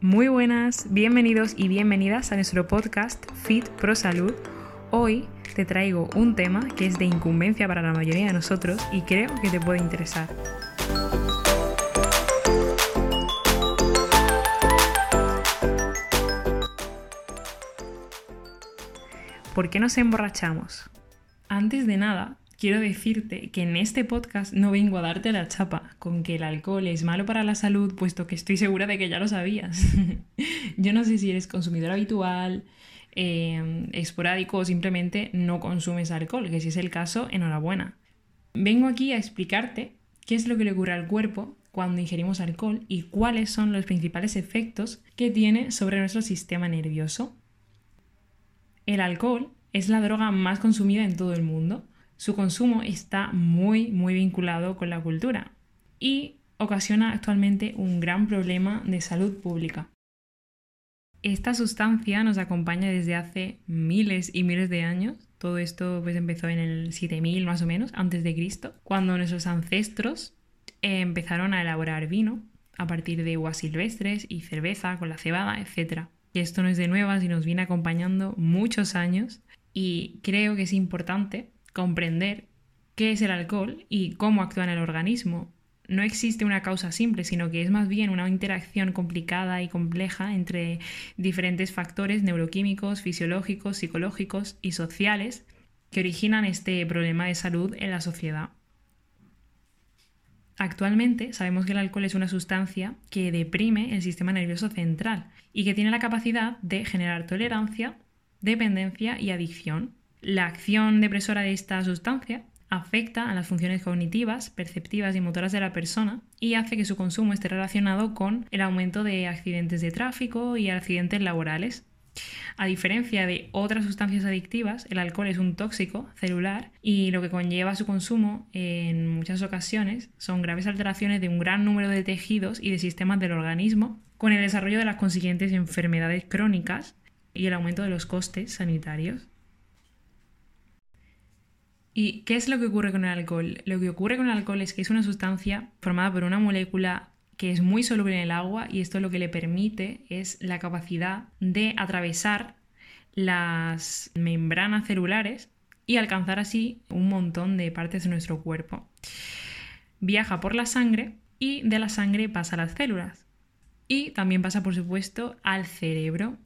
Muy buenas, bienvenidos y bienvenidas a nuestro podcast Fit Pro Salud. Hoy te traigo un tema que es de incumbencia para la mayoría de nosotros y creo que te puede interesar. ¿Por qué nos emborrachamos? Antes de nada, quiero decirte que en este podcast no vengo a darte la chapa con que el alcohol es malo para la salud, puesto que estoy segura de que ya lo sabías. Yo no sé si eres consumidor habitual, eh, esporádico o simplemente no consumes alcohol, que si es el caso, enhorabuena. Vengo aquí a explicarte qué es lo que le ocurre al cuerpo cuando ingerimos alcohol y cuáles son los principales efectos que tiene sobre nuestro sistema nervioso. El alcohol es la droga más consumida en todo el mundo su consumo está muy, muy vinculado con la cultura y ocasiona actualmente un gran problema de salud pública. Esta sustancia nos acompaña desde hace miles y miles de años. Todo esto pues, empezó en el 7000 más o menos, antes de Cristo, cuando nuestros ancestros eh, empezaron a elaborar vino a partir de uvas silvestres y cerveza con la cebada, etc. Y esto no es de nuevas y nos viene acompañando muchos años y creo que es importante comprender qué es el alcohol y cómo actúa en el organismo. No existe una causa simple, sino que es más bien una interacción complicada y compleja entre diferentes factores neuroquímicos, fisiológicos, psicológicos y sociales que originan este problema de salud en la sociedad. Actualmente sabemos que el alcohol es una sustancia que deprime el sistema nervioso central y que tiene la capacidad de generar tolerancia, dependencia y adicción. La acción depresora de esta sustancia afecta a las funciones cognitivas, perceptivas y motoras de la persona y hace que su consumo esté relacionado con el aumento de accidentes de tráfico y accidentes laborales. A diferencia de otras sustancias adictivas, el alcohol es un tóxico celular y lo que conlleva su consumo en muchas ocasiones son graves alteraciones de un gran número de tejidos y de sistemas del organismo, con el desarrollo de las consiguientes enfermedades crónicas y el aumento de los costes sanitarios. ¿Y qué es lo que ocurre con el alcohol? Lo que ocurre con el alcohol es que es una sustancia formada por una molécula que es muy soluble en el agua y esto lo que le permite es la capacidad de atravesar las membranas celulares y alcanzar así un montón de partes de nuestro cuerpo. Viaja por la sangre y de la sangre pasa a las células. Y también pasa, por supuesto, al cerebro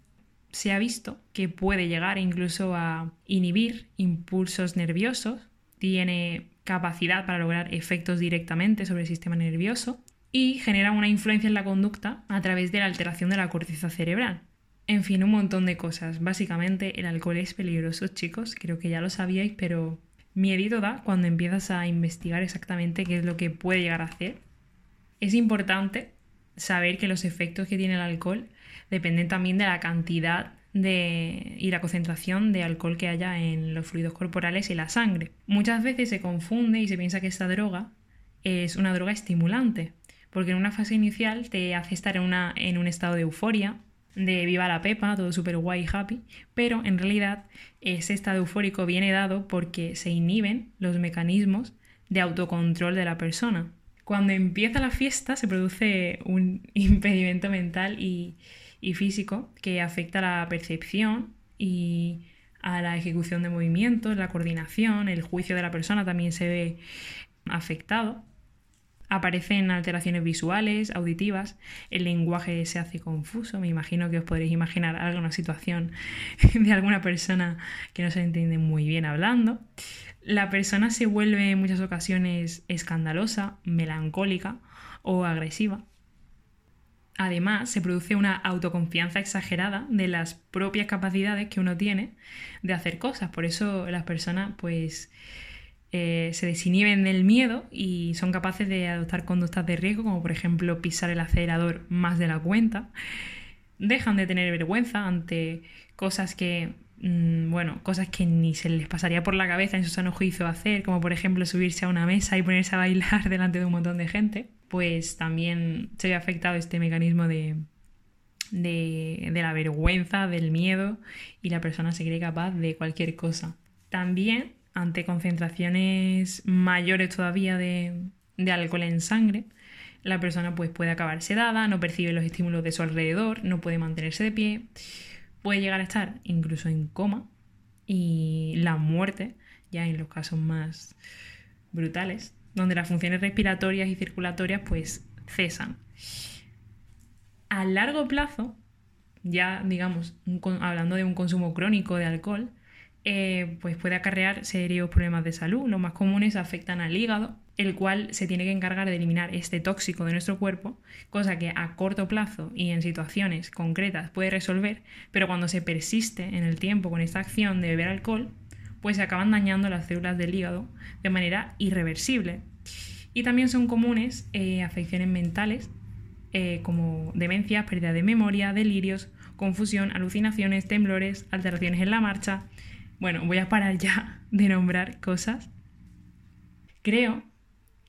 se ha visto que puede llegar incluso a inhibir impulsos nerviosos, tiene capacidad para lograr efectos directamente sobre el sistema nervioso y genera una influencia en la conducta a través de la alteración de la corteza cerebral. En fin, un montón de cosas. Básicamente el alcohol es peligroso, chicos, creo que ya lo sabíais, pero miedito da cuando empiezas a investigar exactamente qué es lo que puede llegar a hacer. Es importante saber que los efectos que tiene el alcohol dependen también de la cantidad de, y la concentración de alcohol que haya en los fluidos corporales y la sangre. Muchas veces se confunde y se piensa que esta droga es una droga estimulante, porque en una fase inicial te hace estar en, una, en un estado de euforia, de viva la pepa, todo súper guay y happy, pero en realidad ese estado eufórico viene dado porque se inhiben los mecanismos de autocontrol de la persona. Cuando empieza la fiesta se produce un impedimento mental y, y físico que afecta a la percepción y a la ejecución de movimientos, la coordinación, el juicio de la persona también se ve afectado. Aparecen alteraciones visuales, auditivas, el lenguaje se hace confuso, me imagino que os podréis imaginar alguna situación de alguna persona que no se entiende muy bien hablando. La persona se vuelve en muchas ocasiones escandalosa, melancólica o agresiva. Además, se produce una autoconfianza exagerada de las propias capacidades que uno tiene de hacer cosas. Por eso las personas, pues, eh, se desinhiben del miedo y son capaces de adoptar conductas de riesgo, como por ejemplo pisar el acelerador más de la cuenta. Dejan de tener vergüenza ante cosas que, mm, bueno, cosas que ni se les pasaría por la cabeza en su sano juicio hacer, como por ejemplo subirse a una mesa y ponerse a bailar delante de un montón de gente pues también se ve afectado este mecanismo de, de, la vergüenza, del miedo y la persona se cree capaz de cualquier cosa. También ante concentraciones mayores todavía de, alcohol en sangre, la persona pues puede acabar sedada, no percibe los estímulos de su alrededor, no puede mantenerse de pie, puede llegar a estar incluso en coma y la muerte, ya en los casos más brutales, donde las funciones respiratorias y circulatorias pues cesan. A largo plazo, ya digamos, hablando de un consumo crónico de alcohol, eh, pues puede acarrear serios problemas de salud. Los más comunes afectan al hígado, el cual se tiene que encargar de eliminar este tóxico de nuestro cuerpo, cosa que a corto plazo y en situaciones concretas puede resolver, pero cuando se persiste en el tiempo con esta acción de beber alcohol, pues se acaban dañando las células del hígado de manera irreversible. Y también son comunes eh, afecciones mentales eh, como demencias, pérdida de memoria, delirios, confusión, alucinaciones, temblores, alteraciones en la marcha, bueno, voy a parar ya de nombrar cosas. Creo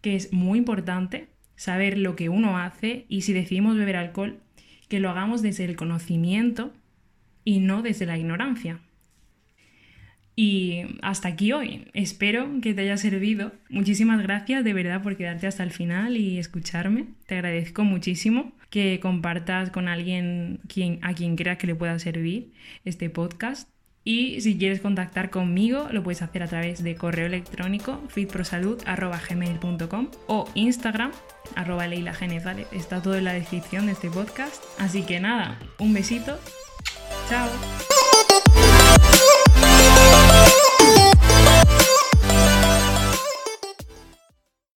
que es muy importante saber lo que uno hace y si decidimos beber alcohol, que lo hagamos desde el conocimiento y no desde la ignorancia. Y hasta aquí hoy. Espero que te haya servido. Muchísimas gracias de verdad por quedarte hasta el final y escucharme. Te agradezco muchísimo que compartas con alguien a quien creas que le pueda servir este podcast. Y si quieres contactar conmigo, lo puedes hacer a través de correo electrónico fitprosalud.gmail.com o Instagram, arroba Leila Está todo en la descripción de este podcast. Así que nada, un besito. Chao.